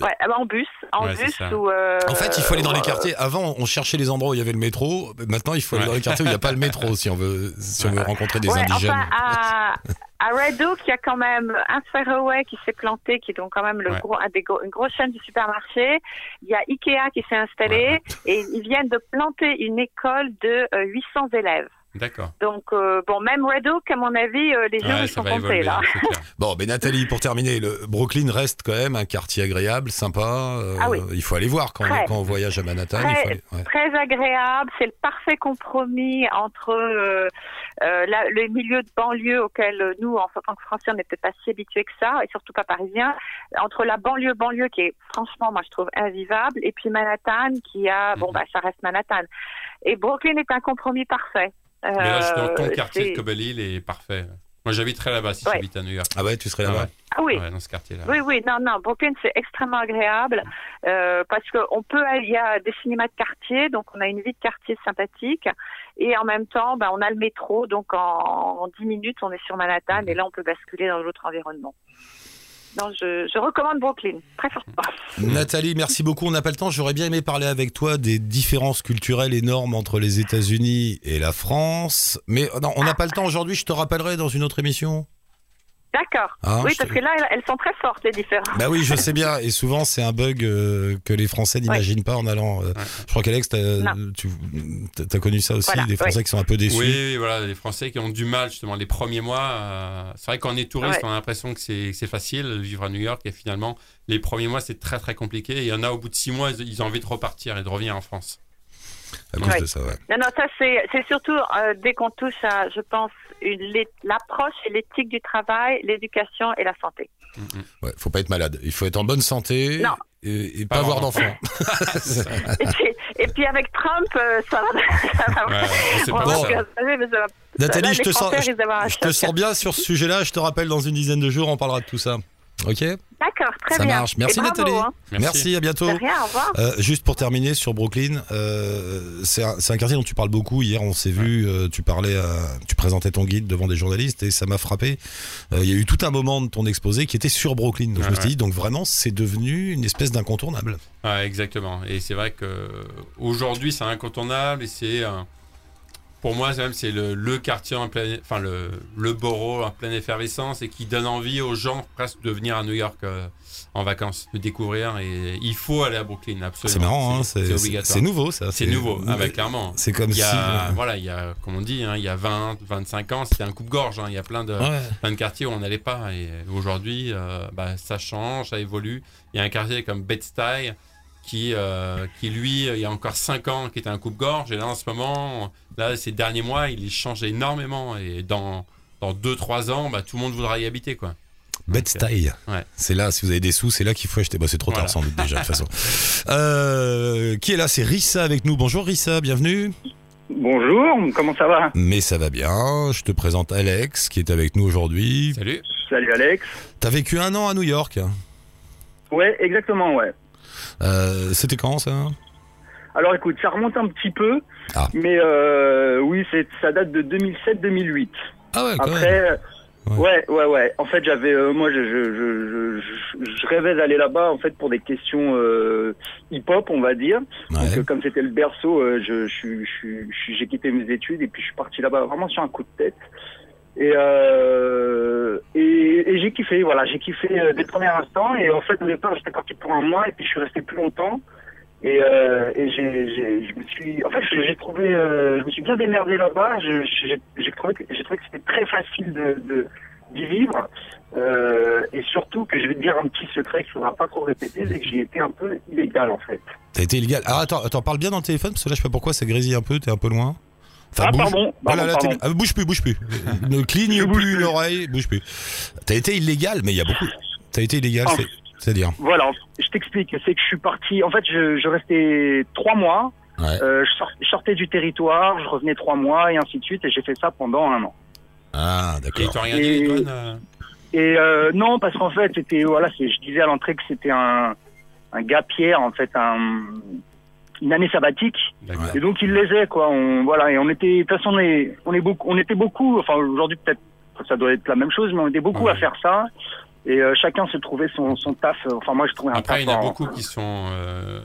Ouais, en bus, en Ouais, bus ou. euh, En fait, il faut aller dans les euh, quartiers. Avant, on cherchait les endroits où il y avait le métro. Maintenant, il faut aller Ouais. dans les quartiers où il n'y a pas le métro si on veut, si on veut rencontrer des ouais, indigènes. enfin, à, à Red Oak, il y a quand même un Fairway qui s'est planté, qui est donc quand même le Ouais. gros, un des gros- une grosse chaîne de supermarchés. Il y a Ikea qui s'est installé et ils viennent de planter une école de euh, 800 élèves. D'accord. Donc, euh, bon, même Red Oak, à mon avis, euh, les jours, Ouais, sont comptés, évoluer, là. Bon, mais Nathalie, pour terminer, le Brooklyn reste quand même un quartier agréable, sympa. euh, Ah oui. Il faut aller voir quand, Très. quand on voyage à Manhattan. Très. il faut aller- ouais. Très agréable, c'est le parfait compromis entre euh, euh, la- le milieu de banlieue auquel nous, en tant que Français, on n'est peut-être pas si habitués que ça, et surtout pas parisiens, entre la banlieue banlieue qui est franchement, moi je trouve invivable, et puis Manhattan qui a, bon Mhm. bah ça reste Manhattan. Et Brooklyn est un compromis parfait. Mais là, je suis dans ton Euh, quartier de Hill est parfait. Moi, j'habiterais là-bas si Ouais. j'habite à New York. Ah ouais, tu serais Ah là-bas? Ah oui, Ouais, dans ce quartier-là. Oui, oui, non, non, Brooklyn, c'est extrêmement agréable euh, parce qu'on peut, aller- il y a des cinémas de quartier, donc on a une vie de quartier sympathique, et en même temps, ben, on a le métro, donc en, en 10 minutes, on est sur Manhattan, et là, on peut basculer dans l'autre environnement. Non, je, je recommande Brooklyn, très fortement. Nathalie, merci beaucoup. On n'a pas le temps. J'aurais bien aimé parler avec toi des différences culturelles énormes entre les États-Unis et la France. Mais non, on n'a pas le temps aujourd'hui. Je te rappellerai dans une autre émission. D'accord. Ah, oui, te- parce que là, elles- sont très fortes, les différences. Bah oui, je sais bien. Et souvent, c'est un bug euh, que les Français n'imaginent pas en allant. euh, Je crois qu'Alex, tu as connu ça aussi, Voilà, des Français ouais. qui sont un peu déçus. Oui, oui, voilà, les Français qui ont du mal justement les premiers mois. euh, c'est vrai qu'on est touriste, Ouais. on a l'impression que c'est facile de vivre à New York et finalement les premiers mois c'est très très compliqué. Et il y en a au bout de six mois, ils, ils ont envie de repartir et de revenir en France. À cause Ouais. de ça, ouais. Non, non, ça, c'est surtout euh, dès qu'on touche à, je pense, l'approche et l'éthique du travail, l'éducation et la santé. Mm, mm. ouais. Faut pas être malade. Il faut être en bonne santé Non. et, et pas, Pas avoir d'enfants. Et puis, et puis avec Trump, euh, ça va. Ça va Ouais, on sait on pas va Bon. ça. se casser, mais ça va- Nathalie, Là, je te, je, je sens bien sur ce sujet-là. Je te rappelle dans une dizaine de jours, on parlera de tout ça. Ok D'accord, très Ça bien. marche. Merci bravo, Nathalie. hein. Merci. à bientôt. De rien, au revoir. Euh, juste pour terminer sur Brooklyn, euh, c'est un, quartier dont tu parles beaucoup. Hier, on s'est vu, euh, tu parlais, à- tu présentais ton guide devant des journalistes et ça m'a frappé. Euh, Il y a eu tout un moment de ton exposé qui était sur Brooklyn. Donc je me Ouais, suis dit, donc vraiment, c'est devenu une espèce d'incontournable. Ouais, exactement. Et c'est vrai que aujourd'hui, c'est incontournable et c'est pour moi, c'est le, le quartier en pleine, enfin le, le borough en pleine effervescence et qui donne envie aux gens presque de venir à New York euh, en vacances, de découvrir. Et il faut aller à Brooklyn, absolument. C'est marrant, hein, c'est nouveau ça. C'est nouveau, ah bah, clairement. C'est comme Il y si. a, voilà, il y a, comme on dit, hein, il y a 20, 25 ans, c'était un coupe-gorge. hein. Il y a plein de, Ouais. plein de quartiers où on n'allait pas. Et aujourd'hui, euh, bah, ça change, ça évolue. Il y a un quartier comme Bed-Stuy qui, euh, qui, lui, il y a encore 5 ans, qui était un coupe-gorge. Et là, en ce moment, là, ces derniers mois, il change énormément. Et dans, dans 2-3 ans, bah, tout le monde voudra y habiter, quoi. Bed-Stuy. Ouais. C'est là, si vous avez des sous, c'est là qu'il faut acheter. Bah, c'est trop Voilà. tard sans doute déjà, de toute façon. Euh, qui est là? C'est Rissa avec nous. Bonjour Rissa, bienvenue. Bonjour, comment ça va? Mais ça va bien. Je te présente Alex qui est avec nous aujourd'hui. Salut. Salut Alex. T'as vécu un an à New York? Ouais, exactement, ouais. Euh, C'était quand ça? Alors écoute, ça remonte un petit peu, Ah. mais euh, oui, c'est ça date de 2007-2008. Ah ouais, quand même. Après, Ouais. ouais, ouais, ouais. En fait, j'avais, euh, moi, je, je, je, je, je rêvais d'aller là-bas, en fait, pour des questions euh, hip-hop, on va dire. Donc, Ouais. euh, comme c'était le berceau, euh, je, je, j'ai quitté mes études et puis je suis parti là-bas vraiment sur un coup de tête. Et, euh, et, et j'ai kiffé, voilà, j'ai kiffé euh, dès le premier instant. Et en fait, au départ, j'étais parti pour un mois et puis je suis resté plus longtemps. Et, euh, et j'ai, j'ai, je me suis, en fait, j'ai j'ai trouvé, euh, je me suis bien démerdé là-bas. J'ai, j'ai trouvé, que- j'ai trouvé que c'était très facile de, de d'y vivre. Euh, et surtout que je vais te dire un petit secret qu'il faudra pas trop répéter, c'est que j'y étais un peu illégal en fait. T'as été illégal. Ah attends, attends, parle bien dans le téléphone parce que là je sais pas pourquoi ça grésille un peu, t'es un peu loin. Ah, pardon, pardon, là, t'es- pardon. ah, bouge plus, bouge plus. ne cligne bouge plus l'oreille, bouge plus. T'as été illégal, mais il y a beaucoup. T'as été illégal, Ah. C'est- c'est-à-dire. Voilà, je t'explique. C'est que je suis parti. En fait, je, je restais trois mois. Ouais. Euh, je, sort- je sortais du territoire, je revenais trois mois et ainsi de suite. Et j'ai fait ça pendant un an. Ah Et d'accord. t'ont rien dit, Et- euh Et euh, non, parce qu'en fait, c'était voilà, je disais à l'entrée que c'était un un gap year, en fait, un une année sabbatique. Et donc ils les aient quoi. On voilà et on était de toute façon on est on est beaucoup on était beaucoup. Enfin aujourd'hui peut-être ça doit être la même chose, mais on était beaucoup Ouais. à faire ça. Et euh, chacun se trouvait son son taf. Enfin moi je trouvais un Après, taf. il y en a beaucoup qui sont, euh,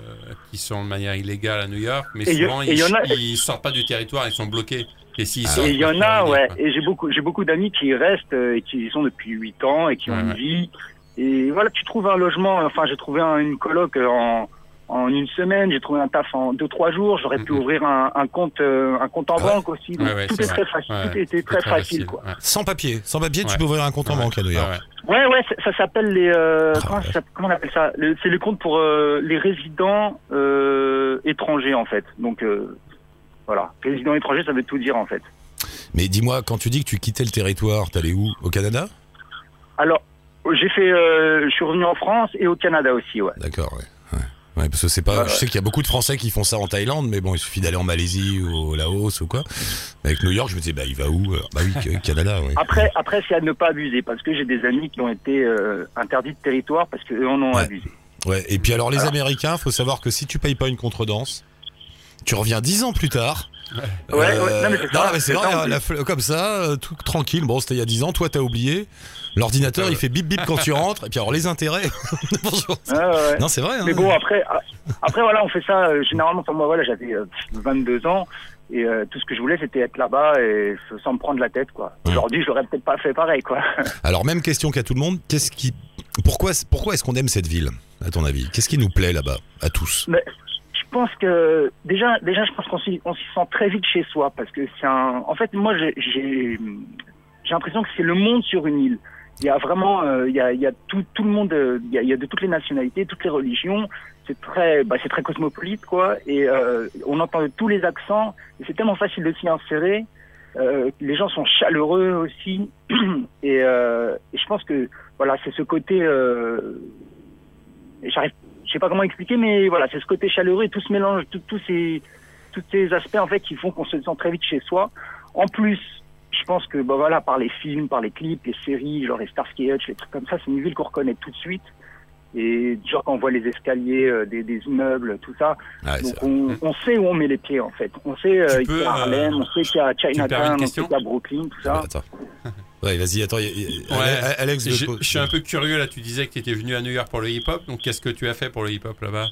qui sont de manière illégale à New York, mais Et y- souvent, et ils, y en a- ils sortent pas du territoire, ils sont bloqués. Et s'ils sortent, Et il y en a, ouais. quoi. Et j'ai beaucoup, j'ai beaucoup d'amis qui restent euh, et qui y sont depuis 8 ans et qui ont Ouais, une vie. Et voilà, tu trouves un logement. Enfin, j'ai trouvé un- une coloc euh, en, en une semaine. J'ai trouvé un taf en deux trois jours. J'aurais pu Mhm. ouvrir un, un compte, euh, un compte en ouais. banque aussi. Donc Ouais, ouais, tout est vrai. très facile. Ouais, tout était c'est très, facile, quoi. ouais. Sans papier, sans papier, tu peux ouvrir un compte en banque à New York. Ouais, ouais. Ouais, ouais, ça, ça s'appelle les. Euh, Ah, comment, ça comment on appelle ça? Le- C'est le compte pour euh, les résidents euh, étrangers en fait. Donc euh, voilà, résidents étrangers, ça veut tout dire en fait. Mais dis-moi, quand tu dis que tu quittais le territoire, t'allais où? Au Canada? Alors, j'ai fait, euh, je suis revenu en France et au Canada aussi, ouais. D'accord, ouais. Ouais. Parce que c'est pas. Ouais, Je sais qu'il y a beaucoup de Français qui font ça en Thaïlande, mais bon, il suffit d'aller en Malaisie ou au Laos ou quoi. Avec New York, je me disais, bah il va où Alors, Bah oui, que- Canada. Après, après, c'est à ne pas abuser parce que j'ai des amis qui ont été euh, interdits de territoire parce qu'eux en ont Ouais. abusé. Ouais. Et puis alors les Alors- Américains, faut savoir que si tu payes pas une contredanse, tu reviens dix ans plus tard. Ouais, ouais, non, mais c'est ça, mais c'est c'est vrai, hein, la comme ça, euh, tout tranquille. Bon, c'était il y a 10 ans, toi t'as oublié. L'ordinateur, il fait bip bip quand tu rentres. Et puis alors les intérêts. Bonjour. Ouais, ouais. Non, c'est vrai. hein. Mais bon, après, après voilà, on fait ça euh, généralement. Enfin, moi, voilà, j'avais euh, 22 ans et euh, tout ce que je voulais, c'était être là-bas et s- sans me prendre la tête, quoi. Aujourd'hui, j'aurais peut-être pas fait pareil, quoi. Alors même question qu'à tout le monde. Qu'est-ce qui, pourquoi, pourquoi est-ce qu'on aime cette ville, à ton avis? Qu'est-ce qui nous plaît là-bas, à tous? Je pense que déjà, déjà, je pense qu'on s'y, sent très vite chez soi parce que c'est un. En fait, moi, j'ai, l'impression que c'est le monde sur une île. Il y a vraiment, euh, il y a, il y a tout, le monde, euh, il y a, de toutes les nationalités, toutes les religions. C'est très, bah, c'est très cosmopolite, quoi. Et euh, on entend tous les accents. Et c'est tellement facile de s'y insérer. Les gens sont chaleureux aussi. et, et je pense que voilà, c'est ce côté. J'arrive je sais pas comment expliquer, mais voilà, c'est ce côté chaleureux et tout ce mélange, tout- tous ces, tous ces aspects en fait qui font qu'on se sent très vite chez soi. En plus, je pense que bah voilà, par les films, par les clips, les séries, genre les Starsky Hutch, les trucs comme ça, c'est une ville qu'on reconnaît tout de suite. Et genre quand on voit les escaliers euh, des, des immeubles, tout ça, donc vrai. on, on sait où on met les pieds en fait. On sait euh, qu'il y peux, a Harlem, euh, on sait qu'il y a Chinatown, on sait qu'il y a Brooklyn, tout ça. Ah, attends. Ouais, vas-y, attends. y- y- Ouais. Alex, Je, je suis un peu curieux là, tu disais que tu étais venu à New York pour le hip-hop, donc qu'est-ce que tu as fait pour le hip-hop là-bas?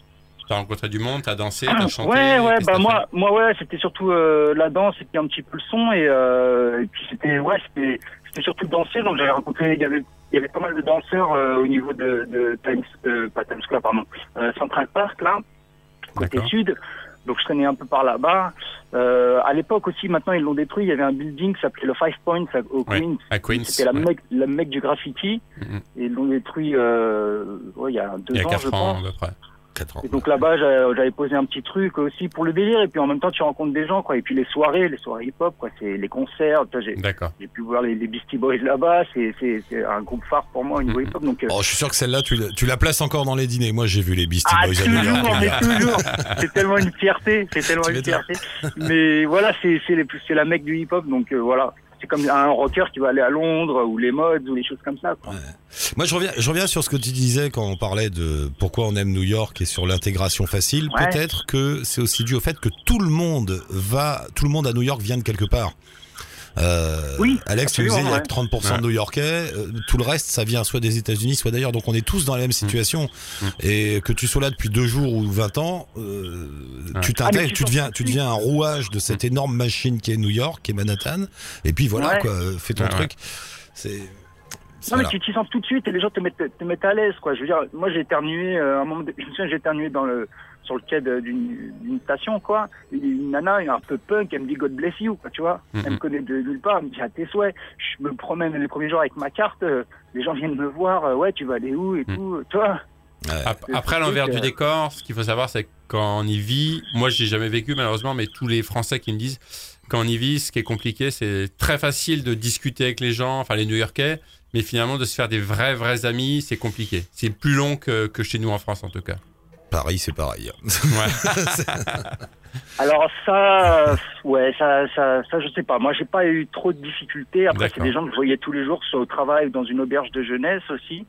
T'as rencontré du monde, t'as dansé, t'as chanté Ouais, ouais, bah moi, moi, ouais, c'était surtout euh, la danse et puis un petit peu le son et, euh, et puis c'était, ouais, c'était, c'était surtout danser. Donc j'avais rencontré, il y avait, il y avait pas mal de danseurs euh, au niveau de, de Times, euh, pas Times Square, pardon, euh, Central Park là, côté sud. Donc je traînais un peu par là-bas. Euh, à l'époque aussi, maintenant ils l'ont détruit. Il y avait un building qui s'appelait le Five Points au ouais, Queens. à Queens. C'était la, ouais. mec, la mec du graffiti. Et ils l'ont détruit euh, ouais, il y a deux il y a ans, je pense. Et donc là-bas, j'avais posé un petit truc aussi pour le délire. Et puis en même temps, tu rencontres des gens, quoi. Et puis les soirées, les soirées hip-hop, quoi. C'est les concerts. J'ai pu voir les, Beastie Boys là-bas. C'est un groupe phare pour moi au niveau hip-hop. Euh, oh, je suis sûr que celle-là, tu, tu, la places encore dans les dîners. Moi, j'ai vu les Beastie ah, Boys à toujours, C'est tellement une fierté. C'est tellement une fierté. Mais voilà, c'est la mec du hip-hop. Donc euh, voilà. C'est comme un rocker qui va aller à Londres ou les modes ou les choses comme ça. Quoi. Moi, je reviens, je reviens sur ce que tu disais quand on parlait de pourquoi on aime New York et sur l'intégration facile. Ouais. Peut-être que c'est aussi dû au fait que tout le monde va, tout le monde à New York vient de quelque part. Euh, Oui, Alex, tu disais, il y a ouais. que 30% Ouais. de New-Yorkais. euh, tout le reste, ça vient soit des États-Unis, soit d'ailleurs. Donc, on est tous dans la même situation. Mm. Et que tu sois là depuis deux jours ou 20 ans, euh, Ouais. tu Ah, t'intègres, tu tu deviens, tu deviens un rouage de cette énorme machine qui est New York, qui est Manhattan. Et puis voilà, Ouais. quoi, fais ton Ouais, ouais. truc. C'est. Non, voilà. mais tu t'y sens tout de suite et les gens te mettent, te mettent à l'aise, quoi. Je veux dire, moi, j'ai éternué, euh, à un moment, de- je me souviens, j'ai éternué dans le, sur le quai d'une d'une station, quoi. Une nana, un peu punk, elle me dit God bless you, quoi, tu vois. Mhm. Elle me connaît de nulle part, elle me dit à tes souhaits. Je me promène les premiers jours avec ma carte, euh, les gens viennent me voir, euh, ouais, tu vas aller où et Mhm. tout. Ouais. Ap- C'est Après, l'envers du euh, décor, ce qu'il faut savoir, c'est que quand on y vit, moi, j'ai jamais vécu malheureusement, mais tous les Français qui me disent, quand on y vit, ce qui est compliqué, c'est très facile de discuter avec les gens, enfin les New-Yorkais, mais finalement de se faire des vrais, vrais amis, c'est compliqué. C'est plus long que, que chez nous en France, en tout cas. Paris, c'est pareil. Ouais. Alors ça, euh, ouais, ça, ça, ça, je sais pas. Moi, j'ai pas eu trop de difficultés. Après, c'est des gens que je voyais tous les jours sur le travail dans une auberge de jeunesse aussi.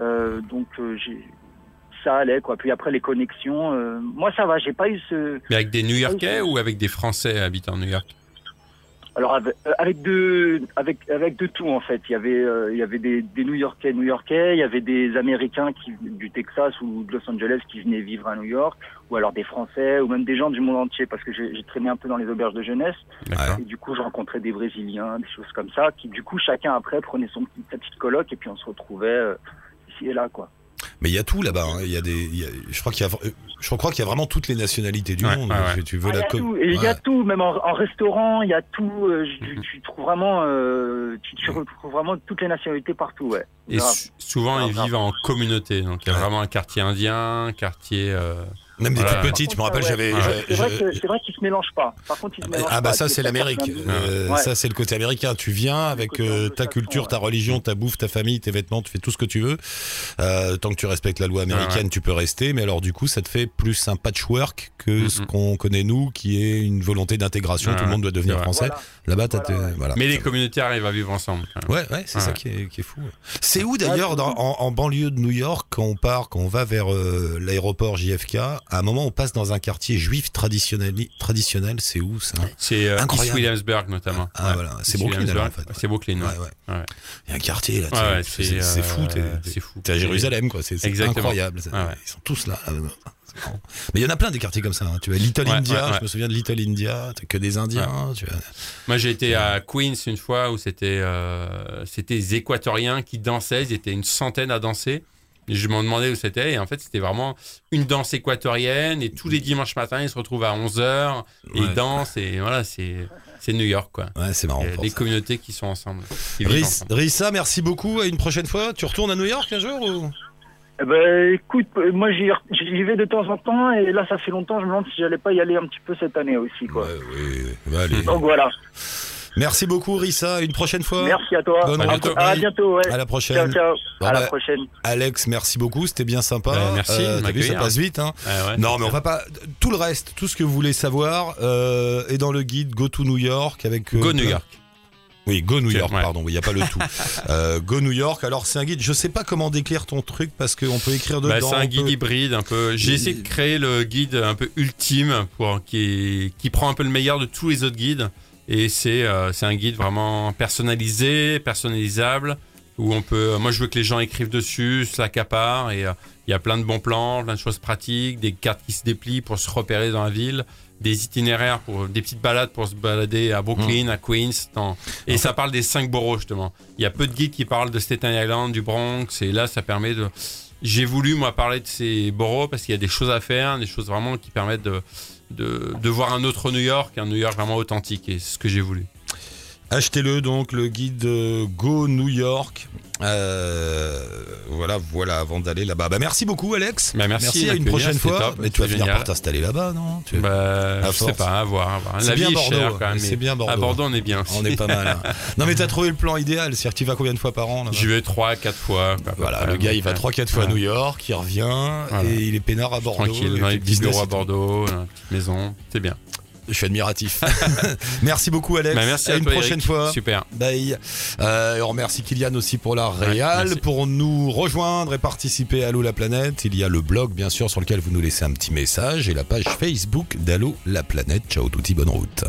Euh, donc, euh, j'ai, ça allait quoi. Puis après, les connexions, euh, moi, ça va. J'ai pas eu ce. Mais avec des New-Yorkais ou avec des Français habitant New York? Alors avec, euh, avec de, avec, avec de tout en fait. Il y avait, euh, il y avait des, des New-Yorkais, New-Yorkais. Il y avait des Américains qui du Texas ou de Los Angeles qui venaient vivre à New York, ou alors des Français, ou même des gens du monde entier parce que j'ai, traîné un peu dans les auberges de jeunesse. Et du coup, je rencontrais des Brésiliens, des choses comme ça, qui du coup, chacun après prenait son petit, sa petite coloc et puis on se retrouvait euh, ici et là, quoi. Mais il y a tout là-bas. hein. Il y a des, il y a- je crois qu'il y a, je crois qu'il y a vraiment toutes les nationalités du Ouais, monde. ouais, ouais. Si tu veux Ah, il y la a tout, et il y a Ouais. tout, même en, en restaurant, il y a tout. euh, tu, Mhm. tu trouves vraiment, euh, tu, tu retrouves vraiment toutes les nationalités partout, ouais. Et souvent, ils vivent en communauté. Donc, il y a Ouais. vraiment un quartier indien, un quartier. euh, Même des Voilà. plus petites. Je me rappelle, contre, j'avais. C'est vrai, je- que- c'est vrai qu'ils se mélangent pas. Par contre, ils se mélangent Ah pas. bah ça c'est l'Amérique, Euh, Ouais. ça c'est le côté américain. Tu viens avec euh, ta culture, ta religion, ta bouffe, ta famille, tes vêtements, tu fais tout ce que tu veux. Euh, tant que tu respectes la loi américaine, Ouais, tu peux rester. Mais alors du coup, ça te fait plus un patchwork que ce Mhm. qu'on connaît nous, qui est une volonté d'intégration. Ouais, tout le monde doit devenir français. Voilà. Là-bas, t'as Voilà, voilà. Mais les communautés arrivent à vivre ensemble. Ouais, ouais, c'est ça qui est, qui est fou. C'est où d'ailleurs, en banlieue de New York, quand on part, quand on va vers euh, l'aéroport JFK, à un moment on passe dans un quartier juif traditionnel, traditionnel c'est où ça? C'est euh, East. Williamsburg notamment. Ah, Ouais. voilà, c'est Brooklyn, alors, en fait. C'est Brooklyn, ouais. Ouais, ouais. Ouais. Il y a un quartier là, c'est fou, euh, c'est fou. t'es à Jérusalem quoi, c'est incroyable. Ils sont tous là. Mais il y en a plein des quartiers comme ça. hein. Tu vois, Little Ouais, India, ouais, ouais. je me souviens de Little India, que des Indiens. Tu vois. Moi, j'ai été à Queens une fois où c'était euh, c'était des Équatoriens qui dansaient. Ils étaient une centaine à danser. Je m'en demandais où c'était. Et en fait, c'était vraiment une danse équatorienne. Et tous les dimanches matins, ils se retrouvent à 11h. Et Ouais. ils dansent. Et voilà, c'est c'est New York, quoi. Ouais, c'est marrant. Les ça. communautés qui sont ensemble. Qui ensemble. Rissa, merci beaucoup. À une prochaine fois. Tu retournes à New York un jour ou? Eh ben, écoute, moi j'y vais de temps en temps et là ça fait longtemps, je me demande si j'allais pas y aller un petit peu cette année aussi, quoi. Ouais, oui, oui. Allez. Donc voilà. Merci beaucoup, Rissa. Une prochaine fois. Merci à toi. Bonne À bientôt. À bientôt, ouais. À la Ciao, prochaine. ciao. Bon, à bah, la prochaine. Alex, merci beaucoup. C'était bien sympa. Ouais, merci t'as vu, ça passe vite. Hein. Ouais, Non, mais on va pas. Tout le reste, tout ce que vous voulez savoir euh, est dans le guide Go to New York avec. euh, Go New York. Oui, Go New York, ouais. pardon. Oui, il y a pas le tout. Euh, Go New York. Alors c'est un guide. Je sais pas comment décrire ton truc parce qu'on peut écrire dedans. Bah, c'est un guide peut- hybride un peu. J'ai essayé de créer le guide un peu ultime pour qui qui prend un peu le meilleur de tous les autres guides et c'est euh, c'est un guide vraiment personnalisé, personnalisable où on peut. Moi, je veux que les gens écrivent dessus, se l'accaparent et euh, il y a plein de bons plans, plein de choses pratiques, des cartes qui se déplient pour se repérer dans la ville. Des itinéraires pour des petites balades pour se balader à Brooklyn, à Queens. dans- Et ça parle des cinq boroughs justement. Il y a peu de guides qui parlent de Staten Island, du Bronx et là ça permet de j'ai voulu moi parler de ces boroughs parce qu'il y a des choses à faire, des choses vraiment qui permettent de, de, voir un autre New York, un New York vraiment authentique et c'est ce que j'ai voulu. Achetez-le donc, le guide euh, Go New York. Euh, voilà, voilà, avant d'aller là-bas. Bah, merci beaucoup, Alex. Bah, merci à une prochaine fois. top, Mais tu vas c'était finir génial. par t'installer là-bas, non? Tu- Bah, je sais force. pas, à voir. voir. C'est La bien bien Bordeaux. À Bordeaux, on est bien. On est pas mal. hein. Non, mais t'as trouvé le plan idéal. C'est-à-dire tu vas combien de fois par an J'y vais 3, 4 fois. Voilà, le gars, il va euh, 3-4 fois à. New York, il revient Voilà. et il est peinard à Bordeaux. Tranquille, business bureaux à. Bordeaux, petite maison. C'est bien. Je suis admiratif. merci beaucoup, Alex. Bah, merci à, une toi, prochaine Eric. fois. Super. Bye. Euh, on remercie Kylian aussi pour la réal. pour nous rejoindre et participer à Allo la planète, il y a le blog bien sûr sur lequel vous nous laissez un petit message et la page Facebook d'Allo la planète. Ciao touti, bonne route.